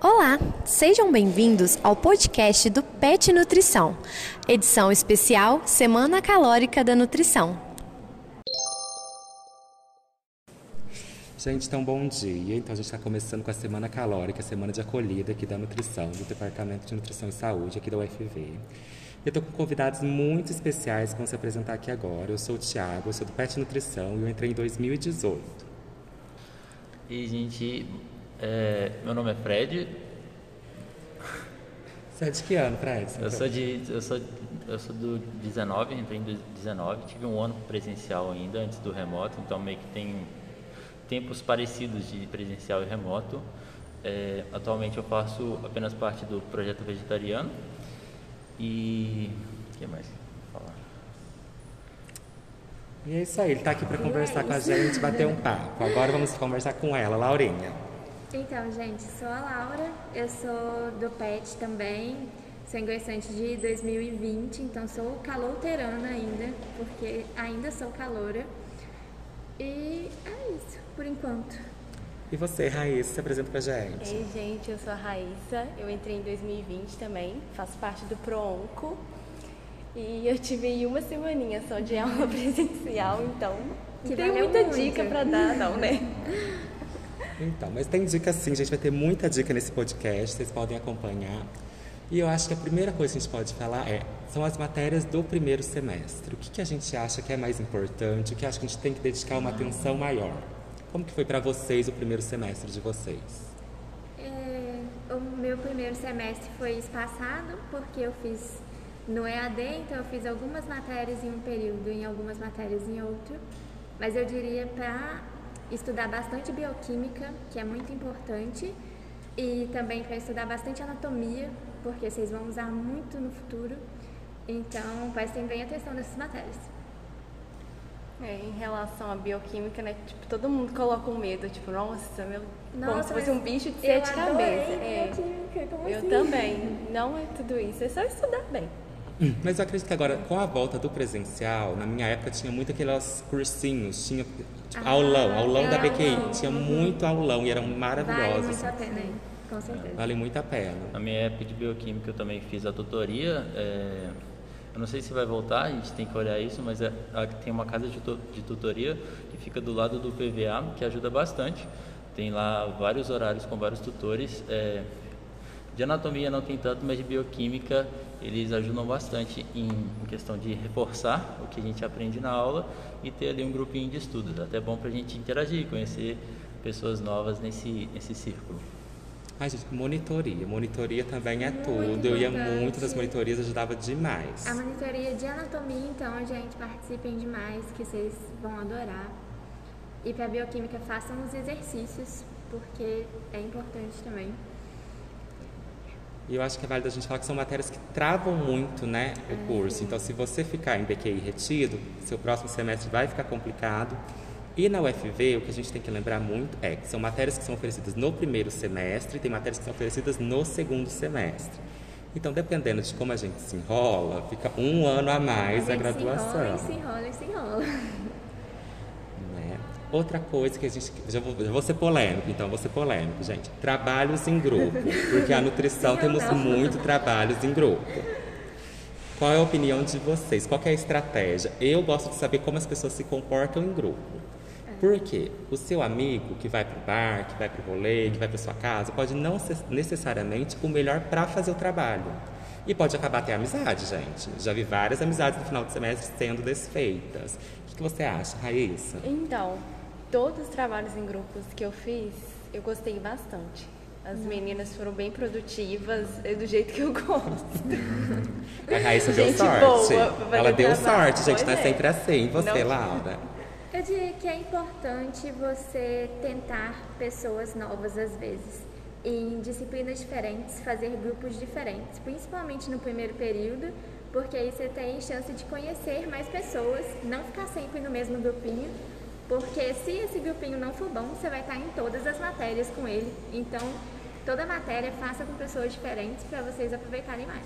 Olá, sejam bem-vindos ao podcast do PET Nutrição, edição especial Semana Calórica da Nutrição. Gente, então bom dia. Então a gente está começando com a Semana Calórica, a semana de acolhida aqui da Nutrição, do Departamento de Nutrição e Saúde aqui da UFV. Eu estou com convidados muito especiais que vão se apresentar aqui agora. Eu sou o Thiago, eu sou do PET Nutrição e eu entrei em 2018. E, gente, é, meu nome é Fred. Você é de que ano, Fred? Eu sou, de, eu, sou, eu sou do 19, entrei em 19. Tive um ano presencial ainda, antes do remoto, então meio que tem tempos parecidos de presencial e remoto. É, atualmente eu faço apenas parte do projeto vegetariano e. O que mais falar? E é isso aí, ele está aqui para conversar com a gente, bater um papo. Agora vamos conversar com ela, Laurinha. Então, gente, sou a Laura, eu sou do PET também, sou ingressante de 2020, então sou calouterana ainda, porque ainda sou caloura. E é isso, por enquanto. E você, Raíssa, se apresenta pra gente. Ei, gente, eu sou a Raíssa, eu entrei em 2020 também, faço parte do ProOnco. E eu tive uma semaninha só de aula presencial, então Que não tem muita muito. dica pra dar, não, né? Então, mas tem dica sim, gente vai ter muita dica nesse podcast, vocês podem acompanhar. E eu acho que a primeira coisa que a gente pode falar é, são as matérias do primeiro semestre. O que, que a gente acha que é mais importante, o que acha que a gente tem que dedicar uma atenção maior? Como que foi para vocês o primeiro semestre de vocês? É, o meu primeiro semestre foi espaçado, porque eu fiz no EAD, então eu fiz algumas matérias em um período e algumas matérias em outro. Mas eu diria para estudar bastante bioquímica, que é muito importante, e também para estudar bastante anatomia, porque vocês vão usar muito no futuro. Então, prestem bem atenção nessas matérias. É, em relação à bioquímica, né? Tipo, todo mundo coloca um medo, tipo, nossa, meu. como Nossa, se fosse um bicho de sete cabeças. É, bioquímica, como eu assim? também. Não é tudo isso, é só estudar bem. Mas eu acredito que agora, com a volta do presencial, na minha época tinha muito aqueles cursinhos, tinha tipo, Ah, aulão, aulão da é, BQI, aulão. tinha muito aulão e eram Vale maravilhosos. muito a pena, hein? com certeza. Vale muito a pena. Na minha época de bioquímica eu também fiz a tutoria. é, eu não sei se vai voltar, a gente tem que olhar isso, mas é, tem uma casa de, tu- de tutoria que fica do lado do PVA, que ajuda bastante. Tem lá vários horários com vários tutores. é, de anatomia não tem tanto, mas de bioquímica eles ajudam bastante em, questão de reforçar o que a gente aprende na aula e ter ali um grupinho de estudos. Até bom para a gente interagir, conhecer pessoas novas nesse, nesse círculo. Ai, gente, monitoria. Monitoria também é Muito tudo. Eu ia muito nas monitorias, ajudava demais. A monitoria de anatomia, então, gente, participem demais, que vocês vão adorar. E para bioquímica, façam os exercícios, porque é importante também. E eu acho que é válido a gente falar que são matérias que travam muito, né, o curso. Então, se você ficar em BQI retido, seu próximo semestre vai ficar complicado. E na UFV, o que a gente tem que lembrar muito é que são matérias que são oferecidas no primeiro semestre e tem matérias que são oferecidas no segundo semestre. Então, dependendo de como a gente se enrola, fica um ano a mais a, gente graduação. Se enrola e se enrola e se enrola. Outra coisa que a gente. Já vou, já vou ser polêmico, então vou ser polêmico, gente. Trabalhos em grupo. Porque a nutrição temos muito trabalhos em grupo. Qual é a opinião de vocês? Qual é a estratégia? Eu gosto de saber como as pessoas se comportam em grupo. Por quê? O seu amigo que vai para o bar, que vai para o rolê, que vai para sua casa, pode não ser necessariamente o melhor para fazer o trabalho. E pode acabar até a amizade, gente. Já vi várias amizades no final do semestre sendo desfeitas. O que, que você acha, Raíssa? Então, todos os trabalhos em grupos que eu fiz, eu gostei bastante. As meninas foram bem produtivas, é do jeito que eu gosto. A Raíssa deu sorte. Ela deu trabalho. sorte, gente. É Pois é. sempre assim. E você, Não. Laura? Eu diria que é importante você tentar pessoas novas às vezes. Em disciplinas diferentes, fazer grupos diferentes, principalmente no primeiro período, porque aí você tem chance de conhecer mais pessoas, não ficar sempre no mesmo grupinho, porque se esse grupinho não for bom, você vai estar em todas as matérias com ele. Então, toda matéria faça com pessoas diferentes para vocês aproveitarem mais.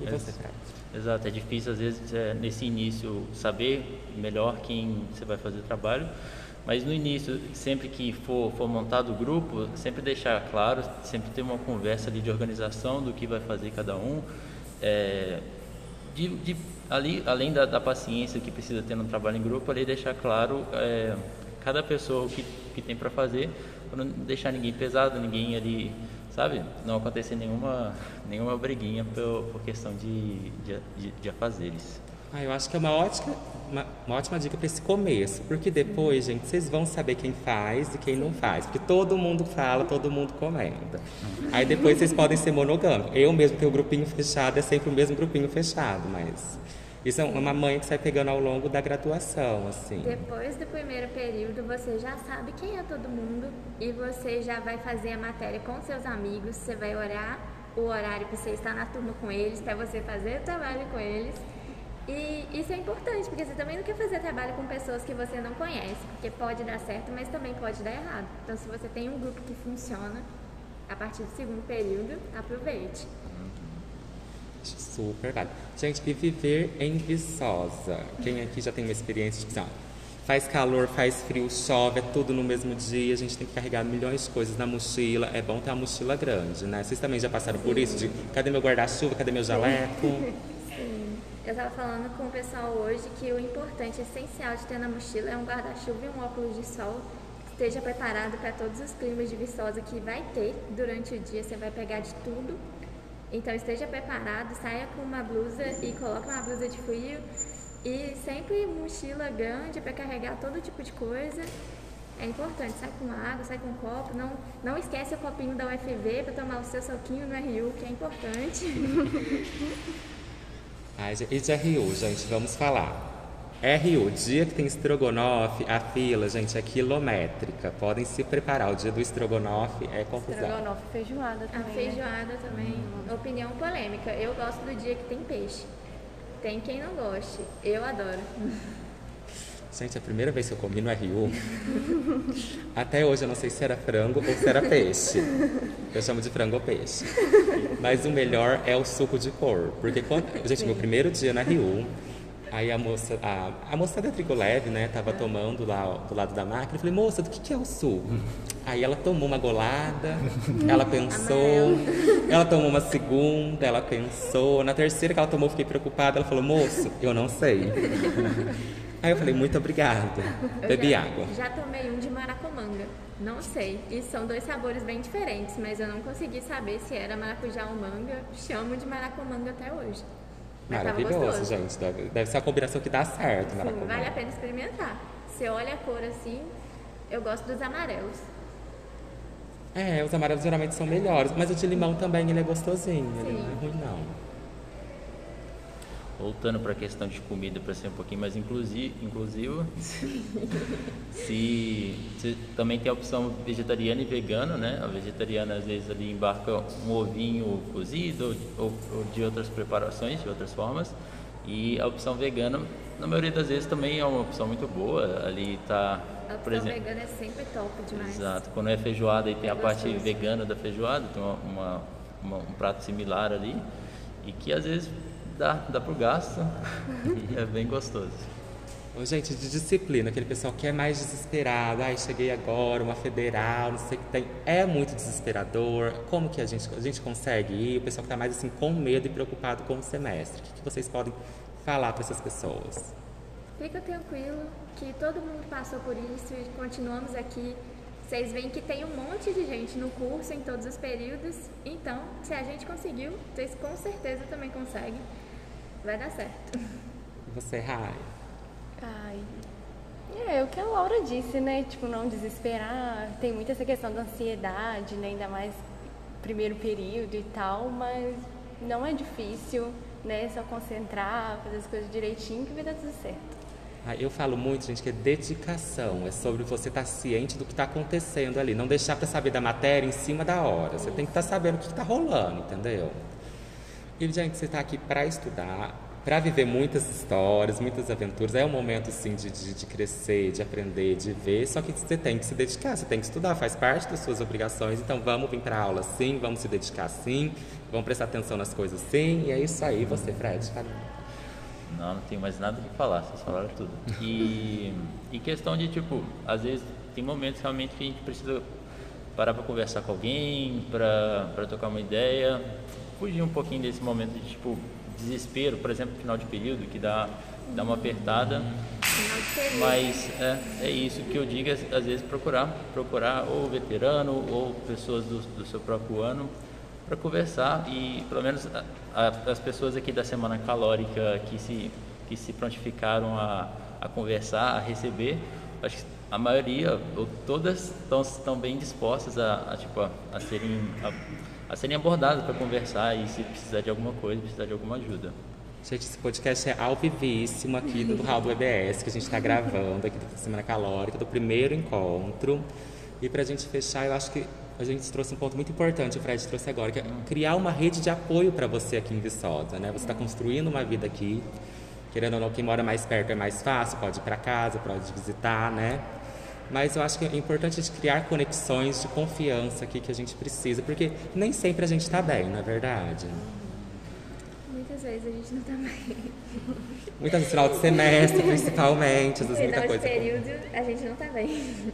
E você, Fred? Exato, é difícil às vezes é, nesse início saber melhor quem você vai fazer o trabalho, Mas no início, sempre que for, for montado o grupo, sempre deixar claro, sempre ter uma conversa ali de organização do que vai fazer cada um. É, de, de, ali, além da, da, paciência que precisa ter no trabalho em grupo, ali deixar claro é, cada pessoa o que, que tem para fazer, para não deixar ninguém pesado, ninguém ali, sabe? Não acontecer nenhuma, nenhuma briguinha por, por questão de, de, de, de afazeres. Ah, eu acho que é uma ótima, uma, uma ótima dica para esse começo, porque depois, gente, vocês vão saber quem faz e quem não faz, porque todo mundo fala, todo mundo comenta. Aí depois vocês podem ser monogâmicos. Eu mesmo tenho o grupinho fechado, é sempre o mesmo grupinho fechado, mas isso é uma mãe que sai pegando ao longo da graduação, assim. Depois do primeiro período, você já sabe quem é todo mundo e você já vai fazer a matéria com seus amigos, você vai olhar o horário que você está na turma com eles, para você fazer o trabalho com eles. E isso é importante, porque você também não quer fazer trabalho com pessoas que você não conhece, porque pode dar certo, mas também pode dar errado. Então, se você tem um grupo que funciona, a partir do segundo período, aproveite. Super vale. Gente, e viver em Viçosa? Quem aqui já tem uma experiência de faz calor, faz frio, chove, é tudo no mesmo dia, a gente tem que carregar milhões de coisas na mochila. É bom ter uma mochila grande, né? Vocês também já passaram Sim. por isso? De cadê meu guarda-chuva, cadê meu jaleco? Eu estava falando com o pessoal hoje que o importante, essencial de ter na mochila é um guarda-chuva e um óculos de sol esteja preparado para todos os climas de Viçosa que vai ter durante o dia. Você vai pegar de tudo. Então esteja preparado, saia com uma blusa e coloque uma blusa de frio e sempre mochila grande para carregar todo tipo de coisa. É importante, sai com água, sai com copo, não, não esquece o copinho da UFV para tomar o seu soquinho no RU, que é importante. Ai, e de RU, gente, vamos falar. RU, dia que tem estrogonofe, a fila, gente, é quilométrica. Podem se preparar. O dia do estrogonofe é confusão. Estrogonofe, feijoada também. A feijoada né? também. Hum. Opinião polêmica. Eu gosto do dia que tem peixe. Tem quem não goste. Eu adoro. Gente, a primeira vez que eu comi no RU, até hoje eu não sei se era frango ou se era peixe. Eu chamo de frango ou peixe. Mas o melhor é o suco de cor. Porque quando. Gente, meu primeiro dia na RU, aí a moça, a, a moça da Trigo Leve, né, tava tomando lá do lado da máquina. Eu falei, moça, do que, que é o suco? Aí ela tomou uma golada, ela pensou, ela tomou uma segunda, ela pensou. Na terceira que ela tomou, eu fiquei preocupada. Ela falou, moço, eu não sei. Aí eu falei, muito obrigado. Bebi já, água. Já tomei um de maracomanga. Não sei. E são dois sabores bem diferentes, mas eu não consegui saber se era maracujá ou manga. Chamo de maracomanga até hoje. Mas Maravilhoso, gente. Deve, deve, ser a combinação que dá certo, Sim, vale a pena experimentar. Você olha a cor assim, eu gosto dos amarelos. É, os amarelos geralmente são melhores, mas o de limão também ele é gostosinho, Sim. ele não é ruim não voltando para a questão de comida para ser um pouquinho mais inclusivo, inclusivo se, se, também tem a opção vegetariana e vegana, né? A vegetariana às vezes ali embarca um ovinho cozido ou, ou de outras preparações, de outras formas. E a opção vegana, na maioria das vezes também é uma opção muito boa. Ali está a opção exemplo, vegana é sempre top demais. Exato. Quando é feijoada e tem é a parte vegana da feijoada, tem uma, uma, uma, um prato similar ali. E que às vezes dá, dá pro gasto. é bem gostoso. Ô, gente, de disciplina, aquele pessoal que é mais desesperado, ai, cheguei agora, uma federal, não sei o que tem, é muito desesperador. Como que a gente, a gente consegue ir? O pessoal que está mais assim com medo e preocupado com o semestre. O que, que vocês podem falar para essas pessoas? Fica tranquilo, que todo mundo passou por isso e continuamos aqui. Vocês veem que tem um monte de gente no curso em todos os períodos, então se a gente conseguiu, vocês com certeza também conseguem vai dar certo. Você, Rai? Ai, é o que a Laura disse, né? Tipo, não desesperar. Tem muita essa questão da ansiedade, né? Ainda mais primeiro período e tal, mas não é difícil, né? Só concentrar, fazer as coisas direitinho que vai dar tudo certo. Ah, eu falo muito, gente, que é dedicação. É sobre você estar ciente do que está acontecendo ali. Não deixar para saber da matéria em cima da hora. Você tem que estar tá sabendo o que está rolando, entendeu? E, gente, você está aqui para estudar, para viver muitas histórias, muitas aventuras. É um momento, sim, de, de, de, crescer, de aprender, de ver. Só que você tem que se dedicar, você tem que estudar, faz parte das suas obrigações. Então, vamos vir para aula, sim, vamos se dedicar, sim, vamos prestar atenção nas coisas, sim. E é isso aí, você, Fred. Não, não tenho mais nada que falar, vocês falaram tudo. E, e questão de, tipo, às vezes tem momentos realmente que a gente precisa parar para conversar com alguém, para trocar uma ideia, fugir um pouquinho desse momento de, tipo, desespero, por exemplo, final de período, que dá, dá uma apertada. Mas é, é isso que eu digo, às vezes procurar, procurar ou veterano ou pessoas do, do seu próprio ano para conversar e pelo menos a, a, as pessoas aqui da Semana Calórica que se, que se prontificaram a, a conversar, a receber, acho que a maioria, ou todas, estão, estão bem dispostas a, a tipo, a, a serem, a, a serem abordadas para conversar e se precisar de alguma coisa, precisar de alguma ajuda. Gente, esse podcast é ao vivíssimo aqui do do EBS, que a gente está gravando aqui da Semana Calórica, do primeiro encontro. E para a gente fechar, eu acho que a gente trouxe um ponto muito importante, o Fred trouxe agora, que é criar uma rede de apoio para você aqui em Viçosa, né? Você está construindo uma vida aqui, querendo ou não, quem mora mais perto é mais fácil, pode ir para casa, pode visitar, né? Mas eu acho que é importante a gente criar conexões de confiança aqui que a gente precisa, porque nem sempre a gente está bem, não é verdade? Muitas vezes a gente não está bem. Muitas vezes, final de semestre, principalmente, às vezes muita final coisa. período, a gente não está bem.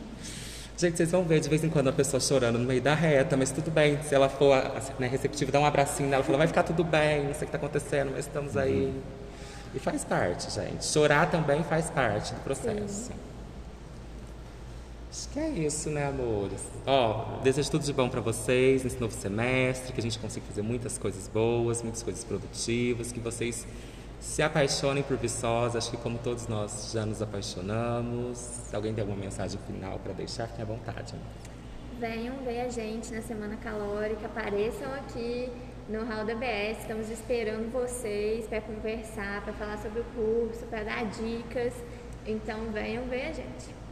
Gente, vocês vão ver de vez em quando a pessoa chorando no meio da reta, mas tudo bem. Se ela for né, receptiva, dá um abracinho nela, fala, vai ficar tudo bem, não sei o que está acontecendo, mas estamos aí. E faz parte, gente. Chorar também faz parte do processo. Sim. Acho que é isso, né, amores? Ó, desejo tudo de bom para vocês nesse novo semestre, que a gente consiga fazer muitas coisas boas, muitas coisas produtivas, que vocês se apaixonem por Viçosa, acho que como todos nós já nos apaixonamos. Se alguém tem alguma mensagem final para deixar, fique à vontade. Venham ver a gente na Semana Calórica, apareçam aqui no Hall da BS, estamos esperando vocês para conversar, para falar sobre o curso, para dar dicas. Então venham ver a gente.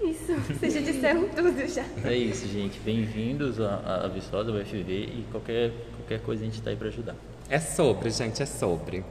É isso, vocês já disseram tudo já. É isso, gente. Bem-vindos à, à Viçosa, ao UFV e qualquer, qualquer coisa a gente está aí para ajudar. É sobre, gente, é sobre.